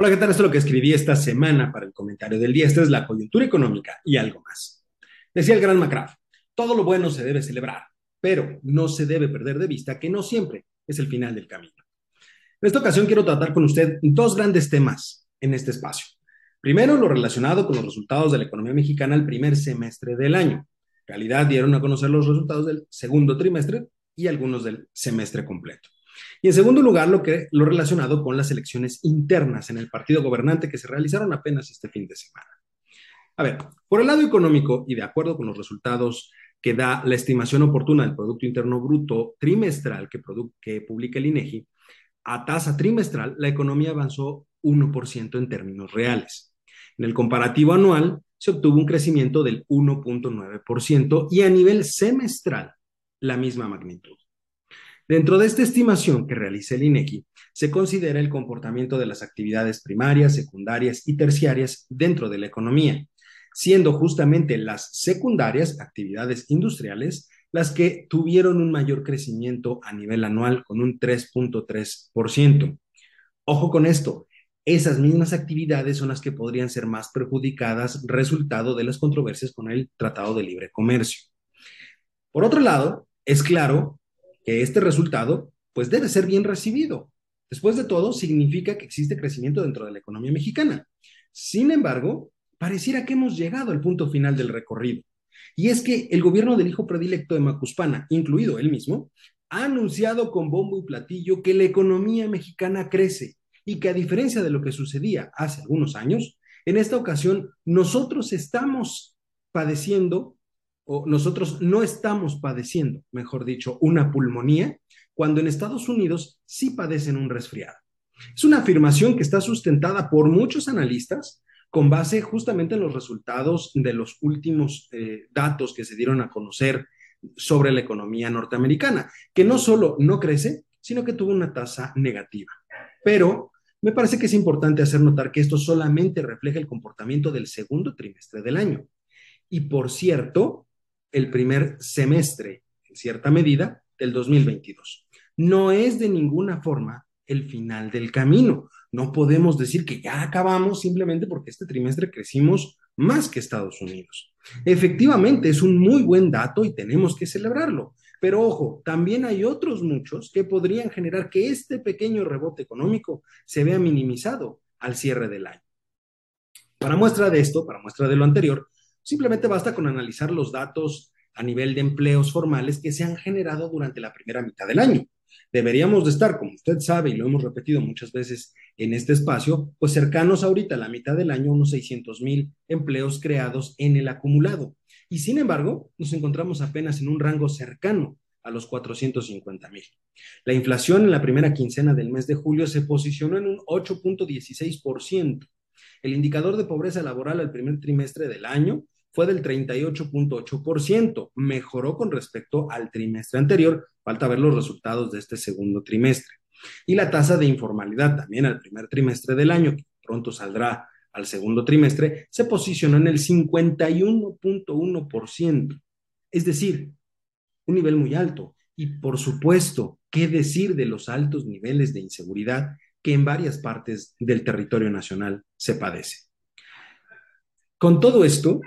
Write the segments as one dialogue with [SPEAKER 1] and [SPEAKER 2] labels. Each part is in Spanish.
[SPEAKER 1] Hola, ¿qué tal? Esto es lo que escribí esta semana para el comentario del día. Esta es la coyuntura económica y algo más. Decía el gran McCraff, todo lo bueno se debe celebrar, pero no se debe perder de vista que no siempre es el final del camino. En esta ocasión quiero tratar con usted dos grandes temas en este espacio. Primero, lo relacionado con los resultados de la economía mexicana al primer semestre del año. En realidad dieron a conocer los resultados del segundo trimestre y algunos del semestre completo. Y en segundo lugar, lo, que, lo relacionado con las elecciones internas en el partido gobernante que se realizaron apenas este fin de semana. A ver, por el lado económico y de acuerdo con los resultados que da la estimación oportuna del Producto Interno Bruto trimestral que, que publica el INEGI, a tasa trimestral, la economía avanzó 1% en términos reales. En el comparativo anual, se obtuvo un crecimiento del 1.9% y a nivel semestral, la misma magnitud. Dentro de esta estimación que realiza el INEGI, se considera el comportamiento de las actividades primarias, secundarias y terciarias dentro de la economía, siendo justamente las secundarias, actividades industriales, las que tuvieron un mayor crecimiento a nivel anual con un 3.3%. Ojo con esto, esas mismas actividades son las que podrían ser más perjudicadas resultado de las controversias con el Tratado de Libre Comercio. Por otro lado, es claro que este resultado pues debe ser bien recibido. Después de todo, significa que existe crecimiento dentro de la economía mexicana. Sin embargo, pareciera que hemos llegado al punto final del recorrido. Y es que el gobierno del hijo predilecto de Macuspana, incluido él mismo, ha anunciado con bombo y platillo que la economía mexicana crece y que a diferencia de lo que sucedía hace algunos años, en esta ocasión nosotros estamos padeciendo o nosotros no estamos padeciendo, mejor dicho, una pulmonía, cuando en Estados Unidos sí padecen un resfriado. Es una afirmación que está sustentada por muchos analistas con base justamente en los resultados de los últimos eh, datos que se dieron a conocer sobre la economía norteamericana, que no solo no crece, sino que tuvo una tasa negativa. Pero me parece que es importante hacer notar que esto solamente refleja el comportamiento del segundo trimestre del año. Y por cierto, el primer semestre, en cierta medida, del 2022. No es de ninguna forma el final del camino. No podemos decir que ya acabamos simplemente porque este trimestre crecimos más que Estados Unidos. Efectivamente, es un muy buen dato y tenemos que celebrarlo. Pero ojo, también hay otros muchos que podrían generar que este pequeño rebote económico se vea minimizado al cierre del año. Para muestra de esto, para muestra de lo anterior, Simplemente basta con analizar los datos a nivel de empleos formales que se han generado durante la primera mitad del año. Deberíamos de estar, como usted sabe y lo hemos repetido muchas veces en este espacio, pues cercanos ahorita a la mitad del año, unos 600 mil empleos creados en el acumulado. Y sin embargo, nos encontramos apenas en un rango cercano a los 450 mil. La inflación en la primera quincena del mes de julio se posicionó en un 8.16%. El indicador de pobreza laboral al primer trimestre del año fue del 38.8%, mejoró con respecto al trimestre anterior, falta ver los resultados de este segundo trimestre. Y la tasa de informalidad también al primer trimestre del año, que pronto saldrá al segundo trimestre, se posicionó en el 51.1%, es decir, un nivel muy alto. Y por supuesto, ¿qué decir de los altos niveles de inseguridad que en varias partes del territorio nacional se padece? Con todo esto,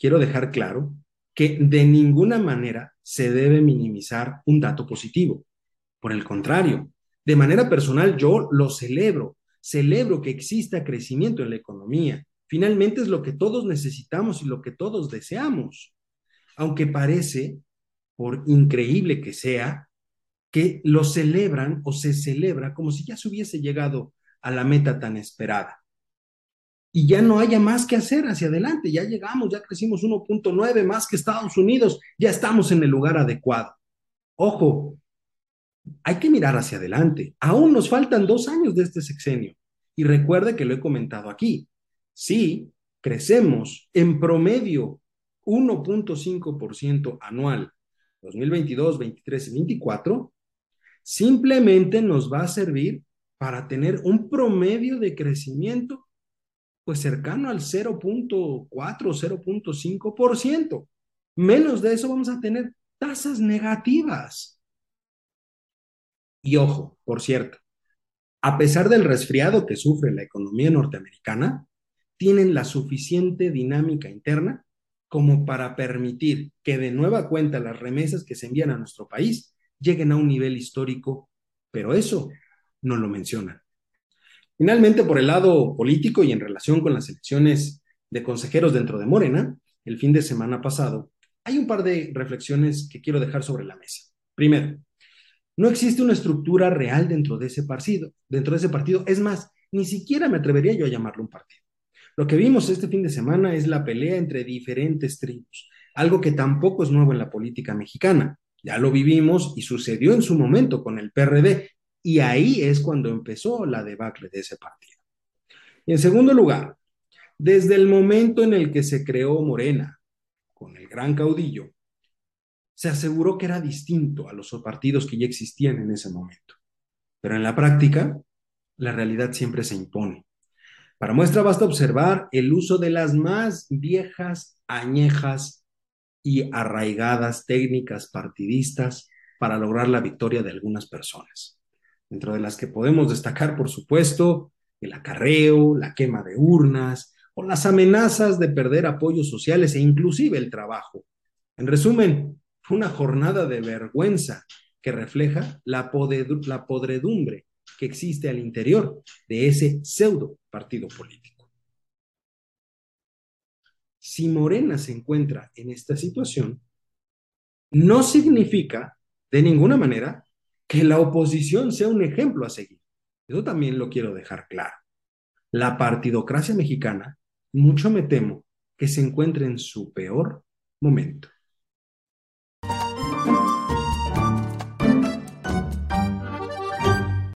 [SPEAKER 1] quiero dejar claro que de ninguna manera se debe minimizar un dato positivo. Por el contrario, de manera personal yo lo celebro, celebro que exista crecimiento en la economía. Finalmente es lo que todos necesitamos y lo que todos deseamos. Aunque parece, por increíble que sea, que lo celebran o se celebra como si ya se hubiese llegado a la meta tan esperada y ya no haya más que hacer hacia adelante. Ya llegamos, ya crecimos 1.9 más que Estados Unidos, ya estamos en el lugar adecuado. Ojo, hay que mirar hacia adelante. Aún nos faltan dos años de este sexenio. Y recuerde que lo he comentado aquí. Si crecemos en promedio 1.5% anual 2022, 23 y 24, simplemente nos va a servir para tener un promedio de crecimiento pues cercano al 0.4 0.5%. Menos de eso vamos a tener tasas negativas. Y ojo, por cierto, a pesar del resfriado que sufre la economía norteamericana, tienen la suficiente dinámica interna como para permitir que de nueva cuenta las remesas que se envían a nuestro país lleguen a un nivel histórico, pero eso no lo mencionan. Finalmente, por el lado político y en relación con las elecciones de consejeros dentro de Morena, el fin de semana pasado, hay un par de reflexiones que quiero dejar sobre la mesa. Primero, no existe una estructura real dentro de ese partido, dentro de ese partido. Es más, ni siquiera me atrevería yo a llamarlo un partido. Lo que vimos este fin de semana es la pelea entre diferentes tribus, algo que tampoco es nuevo en la política mexicana. Ya lo vivimos y sucedió en su momento con el PRD, y ahí es cuando empezó la debacle de ese partido. En segundo lugar, desde el momento en el que se creó Morena, con el gran caudillo, se aseguró que era distinto a los partidos que ya existían en ese momento. Pero en la práctica, la realidad siempre se impone. Para muestra basta observar el uso de las más viejas, añejas y arraigadas técnicas partidistas para lograr la victoria de algunas personas, dentro de las que podemos destacar, por supuesto, el acarreo, la quema de urnas o las amenazas de perder apoyos sociales e inclusive el trabajo. En resumen, fue una jornada de vergüenza que refleja la, la podredumbre que existe al interior de ese pseudo partido político. Si Morena se encuentra en esta situación, no significa de ninguna manera que la oposición sea un ejemplo a seguir. Eso también lo quiero dejar claro. La partidocracia mexicana, mucho me temo, que se encuentre en su peor momento.